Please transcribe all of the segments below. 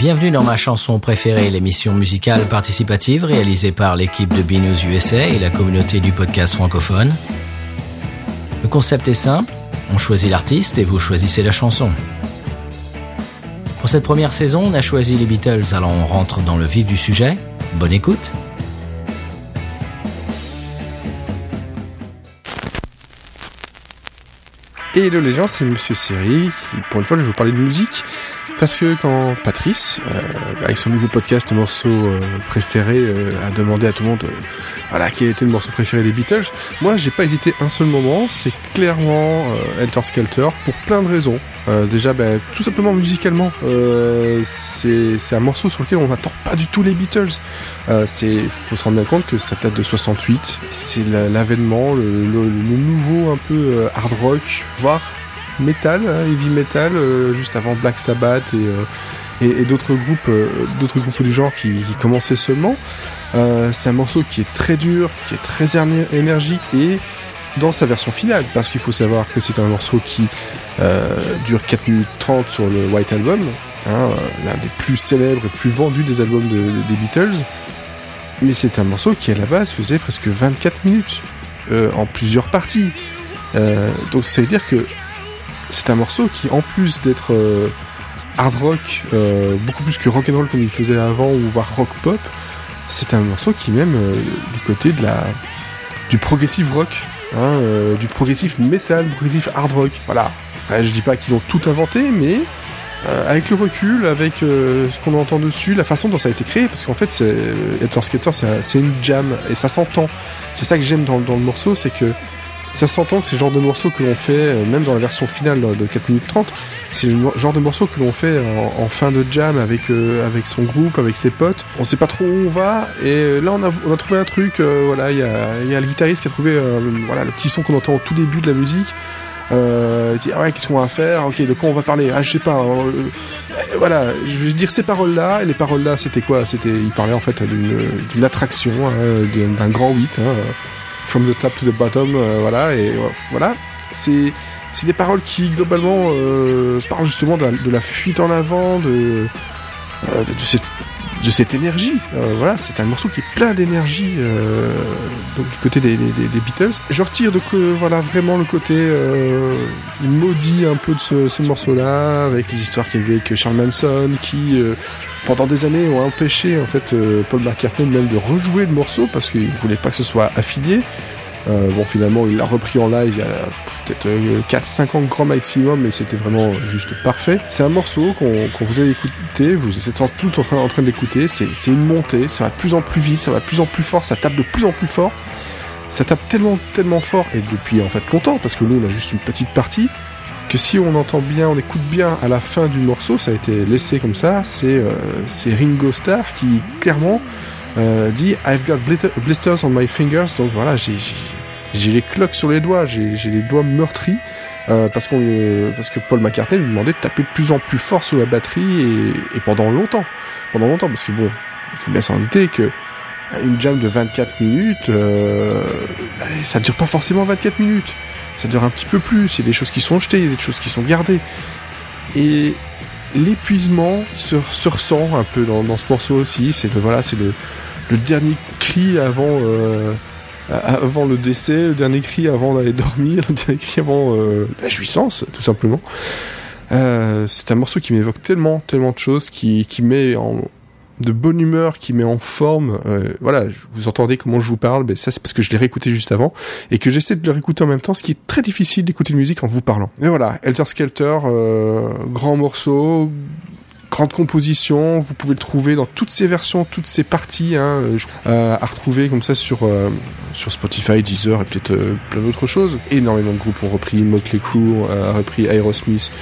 Bienvenue dans ma chanson préférée, l'émission musicale participative réalisée par l'équipe de BNews USA et la communauté du podcast francophone. Le concept est simple, on choisit l'artiste et vous choisissez la chanson. Pour cette première saison, on a choisi les Beatles, alors on rentre dans le vif du sujet. Bonne écoute Hello les gens, c'est Monsieur Siri. Pour une fois, je vais vous parler de musique. Parce que quand Patrice, euh, avec son nouveau podcast morceau euh, préféré, euh, a demandé à tout le monde voilà, quel était le morceau préféré des Beatles, moi j'ai pas hésité un seul moment, c'est clairement Helter Skelter pour plein de raisons. déjà, ben, tout simplement musicalement, c'est un morceau sur lequel on n'attend pas du tout les Beatles. c'est faut se rendre bien compte que ça date de 68, c'est l'avènement, le, le, nouveau un peu hard rock, voire metal, hein, heavy metal, euh, juste avant Black Sabbath et, euh, d'autres groupes, euh, d'autres groupes du genre qui, commençaient seulement. c'est un morceau qui est très dur, qui est très énergique et dans sa version finale, parce qu'il faut savoir que c'est un morceau qui dure 4 minutes 30 sur le White Album, hein, l'un des plus célèbres et plus vendus des albums de, des Beatles. Mais c'est un morceau qui à la base faisait presque 24 minutes, en plusieurs parties. donc ça veut dire que c'est un morceau qui, en plus d'être euh, hard rock, euh, beaucoup plus que rock and roll comme il faisait avant, ou voire rock pop, c'est un morceau qui même euh, du côté de la du progressive rock, hein, du progressif metal, progressif hard rock. Voilà. je dis pas qu'ils ont tout inventé, mais avec le recul, avec ce qu'on entend dessus, la façon dont ça a été créé, parce qu'en fait, c'est, Skater, c'est une jam et ça s'entend. C'est ça que j'aime dans le morceau, c'est que ça s'entend que c'est le genre de morceau que l'on fait, euh, même dans la version finale de 4 minutes 30, c'est le genre de morceau que l'on fait en, fin de jam avec, euh, avec son groupe, avec ses potes. On sait pas trop où on va, et euh, là on a, on a trouvé un truc, voilà, il y a, y a, le guitariste qui a trouvé voilà, le petit son qu'on entend au tout début de la musique. Euh, dit ah ouais qu'est-ce qu'on va faire? Ok de quoi on va parler? Ah je sais pas hein, voilà je vais dire ces paroles là et les paroles là c'était quoi? C'était il parlait en fait d'une attraction hein, d'un grand 8 hein, from the top to the bottom, euh, voilà, et voilà. C'est c'est des paroles qui globalement euh, parlent justement de la, fuite en avant, de, euh, de, cette énergie. voilà, c'est un morceau qui est plein d'énergie donc du côté des, Beatles. Je retire que voilà vraiment le côté maudit un peu de ce, ce morceau-là, avec les histoires qu'il y avait avec Charles Manson, qui pendant des années ont empêché en fait euh, Paul McCartney même de rejouer le morceau parce qu'il voulait pas que ce soit affilié. Euh, bon finalement il l'a repris en live il y a peut-être 4-5 euh, ans grand maximum mais c'était vraiment juste parfait. C'est un morceau qu'on vous allez écouter, vous êtes tout en train, en train d'écouter, c'est une montée, ça va de plus en plus vite, ça va de plus en plus fort, ça tape de plus en plus fort. Ça tape tellement tellement fort et depuis en fait longtemps parce que nous on a juste une petite partie que si on entend bien, on écoute bien à la fin du morceau, ça a été laissé comme ça, c'est euh, Ringo Starr qui clairement euh, dit I've got blisters on my fingers, donc voilà, j'ai les cloques sur les doigts, j'ai les doigts meurtris. Euh, parce, qu'on, parce que Paul McCartney lui demandait de taper de plus en plus fort sur la batterie et, et pendant longtemps. Pendant longtemps, parce que bon, il faut bien s'en douter que une jam de 24 minutes, euh, bah, ça dure pas forcément 24 minutes ça dure un petit peu plus, il y a des choses qui sont jetées, il y a des choses qui sont gardées. Et l'épuisement se, ressent un peu dans, ce morceau aussi, c'est le, voilà, c'est le, dernier cri avant, euh, avant le décès, le dernier cri avant d'aller dormir, le dernier cri avant euh, la jouissance, tout simplement. Euh, c'est un morceau qui m'évoque tellement, tellement de choses, qui, qui met en, de bonne humeur qui met en forme. Euh, voilà, vous entendez comment je vous parle, mais ça c'est parce que je l'ai réécouté juste avant et que j'essaie de le réécouter en même temps, ce qui est très difficile d'écouter une musique en vous parlant. Et voilà, Elter Skelter, euh, grand morceau, grande composition. Vous pouvez le trouver dans toutes ses versions, toutes ses parties, hein, euh, à retrouver comme ça sur sur Spotify, Deezer et peut-être plein d'autres choses. Énormément de groupes ont repris, Motley Crue a repris Aerosmith,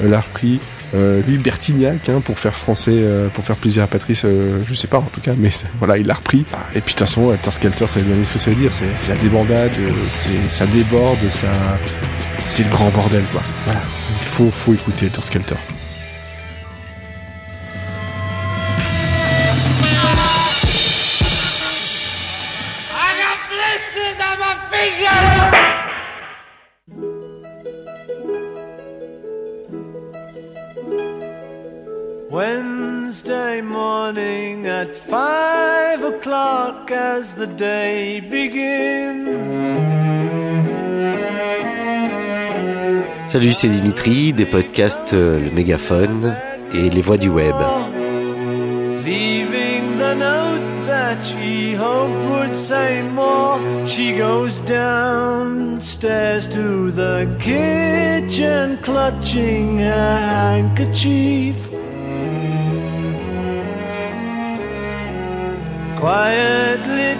l'a repris. Euh, lui Bertignac hein, pour faire français euh, pour faire plaisir à Patrice euh, je sais pas en tout cas mais voilà il l'a repris. Ah, et puis de toute façon Alter Skelter ça veut bien ce que ça veut dire c'est la débandade ça déborde c'est le grand bordel quoi. Il faut faut écouter Alter Skelter the day begins. Salut, c'est Dimitri des podcasts euh, Le Mégaphone et Les Voix du Web. Leaving the note that she hoped would say more, she goes downstairs to the kitchen, clutching her handkerchief. Quietly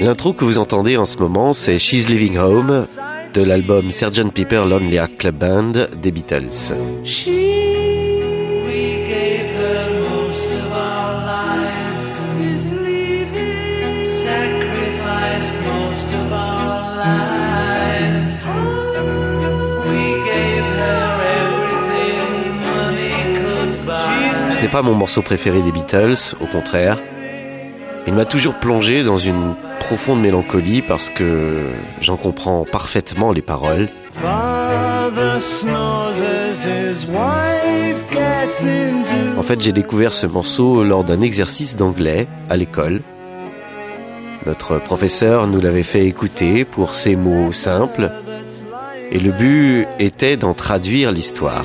L'intro que vous entendez en ce moment, c'est She's Living Home de l'album Sgt. Pepper Lonely Heart Club Band des Beatles. Leaving Ce n'est pas mon morceau préféré des Beatles, au contraire. Il m'a toujours plongé dans une profonde mélancolie parce que j'en comprends parfaitement les paroles. En fait, j'ai découvert ce morceau lors d'un exercice d'anglais à l'école. Notre professeur nous l'avait fait écouter pour ces mots simples et le but était d'en traduire l'histoire.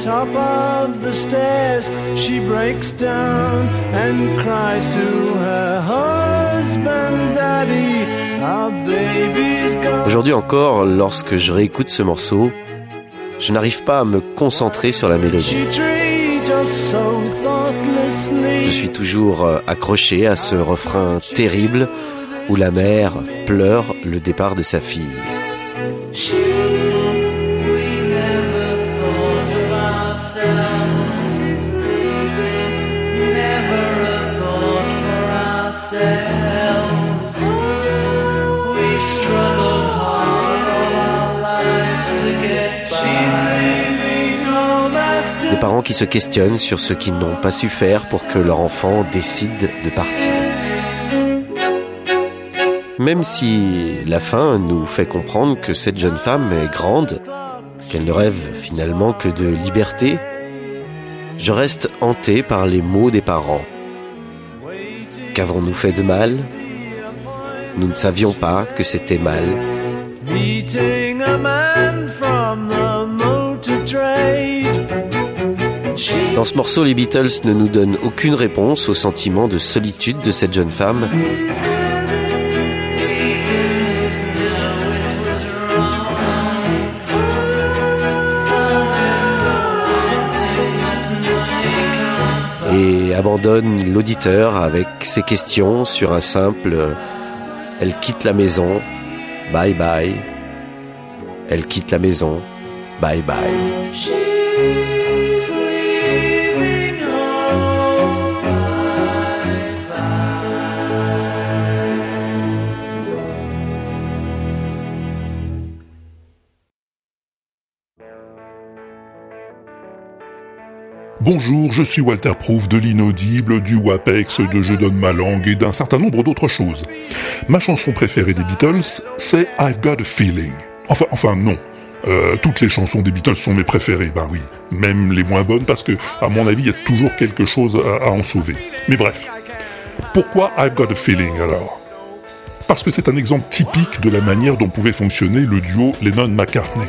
Top of the stairs, she breaks down and cries to her husband, Daddy, our baby's gone. Aujourd'hui encore, lorsque je réécoute ce morceau, je n'arrive pas à me concentrer sur la mélodie. Je suis toujours euh, accroché à ce refrain terrible où la mère pleure le départ de sa fille. Parents qui se questionnent sur ce qu'ils n'ont pas su faire pour que leur enfant décide de partir. Même si la fin nous fait comprendre que cette jeune femme est grande, qu'elle ne rêve finalement que de liberté, je reste hanté par les mots des parents. Qu'avons-nous fait de mal? Nous ne savions pas que c'était mal. Dans ce morceau, les Beatles ne nous donnent aucune réponse au sentiment de solitude de cette jeune femme, et abandonne l'auditeur avec ses questions sur un simple Elle quitte la maison, bye bye. Elle quitte la maison, bye bye. Bonjour, je suis Walter Proof de l'inaudible, du WAPEX, de Je donne ma langue et d'un certain nombre d'autres choses. Ma chanson préférée des Beatles, c'est I've Got a Feeling. Enfin, enfin non. Euh, toutes les chansons des Beatles sont mes préférées, ben oui. Même les moins bonnes parce que, à mon avis, il y a toujours quelque chose à, en sauver. Mais bref. Pourquoi I've Got a Feeling alors? Parce que c'est un exemple typique de la manière dont pouvait fonctionner le duo Lennon-McCartney.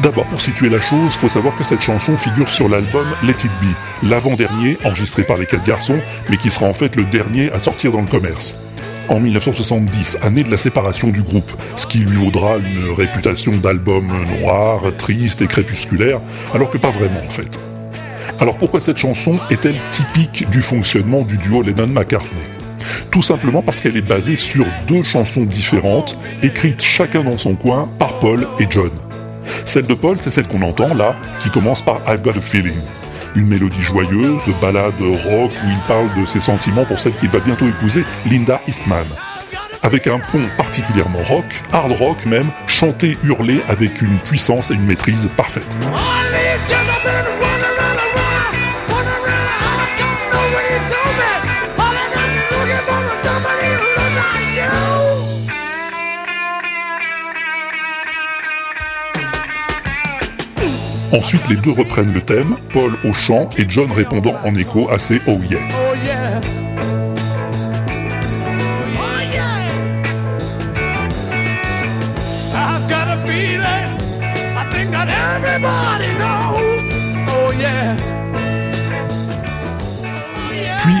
D'abord, pour situer la chose, faut savoir que cette chanson figure sur l'album Let It Be, l'avant-dernier enregistré par les quatre garçons, mais qui sera en fait le dernier à sortir dans le commerce. En 1970, année de la séparation du groupe, ce qui lui vaudra une réputation d'album noir, triste et crépusculaire, alors que pas vraiment en fait. Alors pourquoi cette chanson est-elle typique du fonctionnement du duo Lennon-McCartney Tout simplement parce qu'elle est basée sur deux chansons différentes, écrites chacun dans son coin par Paul et John. Celle de Paul, c'est celle qu'on entend là, qui commence par I've Got a Feeling. Une mélodie joyeuse, balade rock où il parle de ses sentiments pour celle qu'il va bientôt épouser, Linda Eastman. Avec un pont particulièrement rock, hard rock même, chanté, hurlé avec une puissance et une maîtrise parfaite. Ensuite, les deux reprennent le thème, Paul au chant et John répondant en écho à ses Oh yeah. Everybody knows. Oh yeah.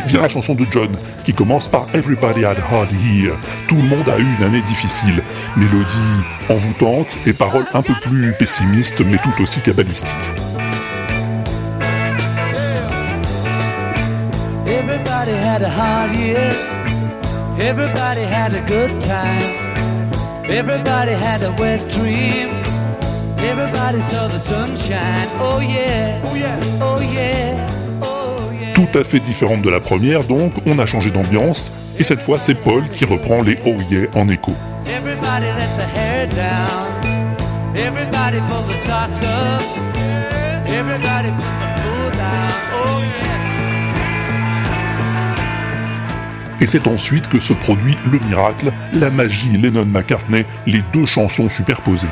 Vient la chanson de John, qui commence par Everybody had hard here. Tout le monde a eu une année difficile. Mélodie envoûtante et paroles un peu plus pessimistes, mais tout aussi cabalistiques. Everybody had a hard year. Everybody had a good time. Everybody had a wet dream. Everybody saw the sunshine. Oh yeah. Oh yeah. Oh yeah. Tout à fait différente de la première, donc on a changé d'ambiance, et cette fois c'est Paul qui reprend les Oh yeah en écho. Everybody let the hair down. Everybody pull the socks up. Everybody put the food down. Oh yeah. Et c'est ensuite que se produit le miracle, la magie Lennon-McCartney, les deux chansons superposées.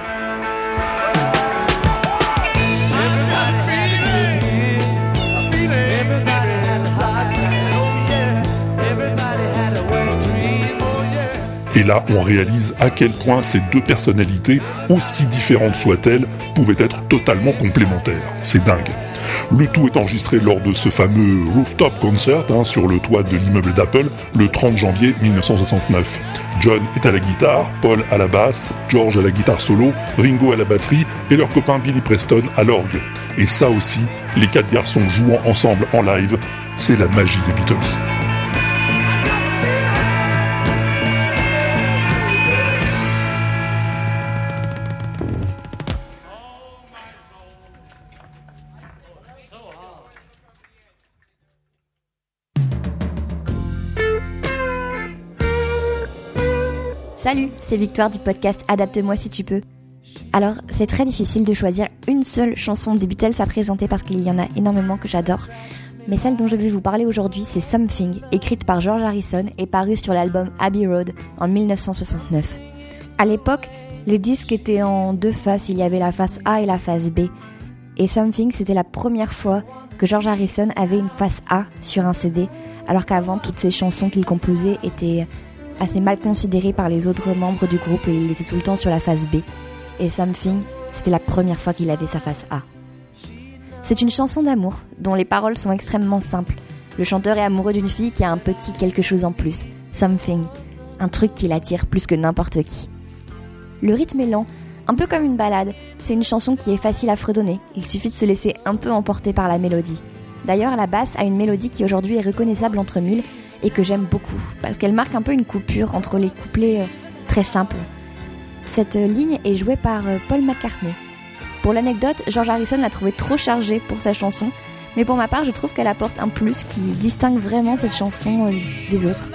Et là, on réalise à quel point ces deux personnalités, aussi différentes soient-elles, pouvaient être totalement complémentaires. C'est dingue. Le tout est enregistré lors de ce fameux rooftop concert hein, sur le toit de l'immeuble d'Apple le 30 janvier 1969. John est à la guitare, Paul à la basse, George à la guitare solo, Ringo à la batterie et leur copain Billy Preston à l'orgue. Et ça aussi, les quatre garçons jouant ensemble en live, c'est la magie des Beatles. Salut, c'est Victoire du podcast Adapte-moi si tu peux. Alors, c'est très difficile de choisir une seule chanson des Beatles à présenter parce qu'il y en a énormément que j'adore. Mais celle dont je vais vous parler aujourd'hui, c'est Something, écrite par George Harrison et parue sur l'album Abbey Road en 1969. À l'époque, les disques étaient en deux faces, il y avait la face A et la face B. Et Something, c'était la première fois que George Harrison avait une face A sur un CD, alors qu'avant, toutes ces chansons qu'il composait étaient assez mal considéré par les autres membres du groupe et il était tout le temps sur la face B. Et Something, c'était la première fois qu'il avait sa face A. C'est une chanson d'amour dont les paroles sont extrêmement simples. Le chanteur est amoureux d'une fille qui a un petit quelque chose en plus, something, un truc qui l'attire plus que n'importe qui. Le rythme est lent, un peu comme une balade. C'est une chanson qui est facile à fredonner. Il suffit de se laisser un peu emporter par la mélodie. D'ailleurs, la basse a une mélodie qui aujourd'hui est reconnaissable entre mille et que j'aime beaucoup parce qu'elle marque un peu une coupure entre les couplets euh, très simples. Cette euh, ligne est jouée par euh, Paul McCartney. Pour l'anecdote, George Harrison l'a trouvée trop chargée pour sa chanson, mais pour ma part, je trouve qu'elle apporte un plus qui distingue vraiment cette chanson des autres.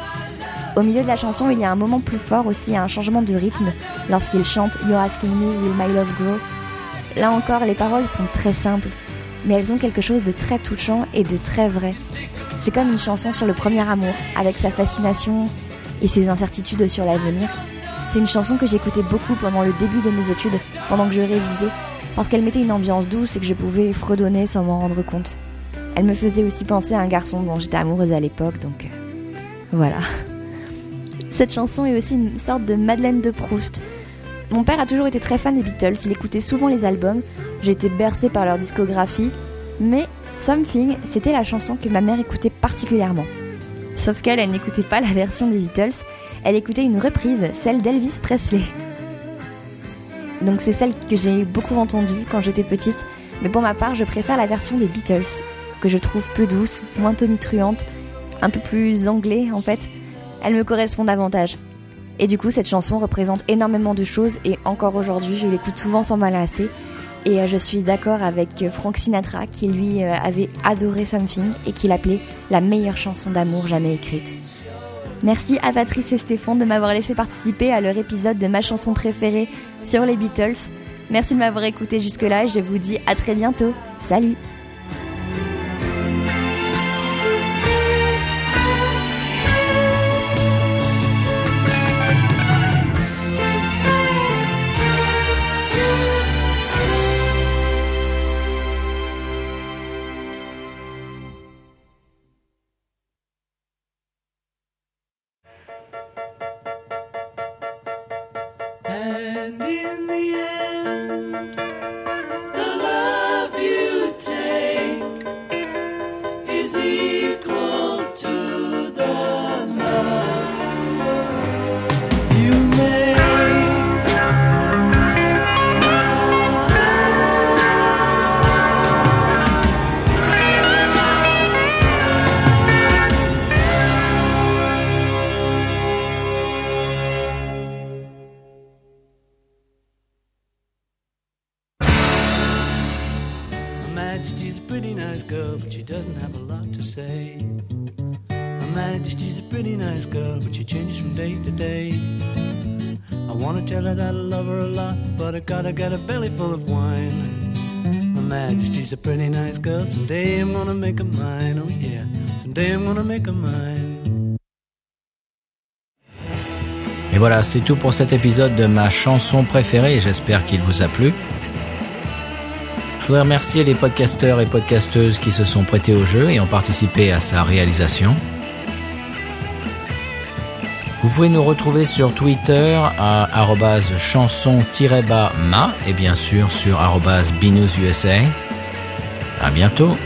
Au milieu de la chanson, il y a un moment plus fort aussi, un changement de rythme lorsqu'il chante You're asking me, will my love grow? Là encore, les paroles sont très simples, mais elles ont quelque chose de très touchant et de très vrai. C'est comme une chanson sur le premier amour, avec sa fascination et ses incertitudes sur l'avenir. C'est une chanson que j'écoutais beaucoup pendant le début de mes études, pendant que je révisais, parce qu'elle mettait une ambiance douce et que je pouvais fredonner sans m'en rendre compte. Elle me faisait aussi penser à un garçon dont j'étais amoureuse à l'époque, donc euh, voilà. Cette chanson est aussi une sorte de Madeleine de Proust. Mon père a toujours été très fan des Beatles, il écoutait souvent les albums, été bercée par leur discographie, mais Something, c'était la chanson que ma mère écoutait particulièrement. Sauf qu'elle, elle n'écoutait pas la version des Beatles, elle écoutait une reprise, celle d'Elvis Presley. Donc c'est celle que j'ai beaucoup entendue quand j'étais petite, mais pour ma part, je préfère la version des Beatles, que je trouve plus douce, moins tonitruante, un peu plus anglais en fait. Elle me correspond davantage. Et du coup, cette chanson représente énormément de choses et encore aujourd'hui, je l'écoute souvent sans m'en lasser. Et euh, je suis d'accord avec euh, Frank Sinatra qui lui euh, avait adoré Something et qui l'appelait la meilleure chanson d'amour jamais écrite. Merci à Patrice et Stéphane de m'avoir laissé participer à leur épisode de ma chanson préférée sur les Beatles. Merci de m'avoir écouté jusque-là et je vous dis à très bientôt. Salut girl, but she doesn't have a lot to say. Her Majesty's a pretty nice girl, but she changes from day to day. I wanna tell her that I love her a lot, but I gotta get a belly full of wine. Her Majesty's a pretty nice girl, someday I'm gonna make her mine, oh yeah, someday I'm gonna make her mine. Et voilà, c'est tout pour cet épisode de ma chanson préférée, j'espère qu'il vous a plu. Je voudrais remercier les podcasteurs et podcasteuses qui se sont prêtés au jeu et ont participé à sa réalisation. Vous pouvez nous retrouver sur Twitter à chanson-ma et bien sûr sur binoususa. À bientôt.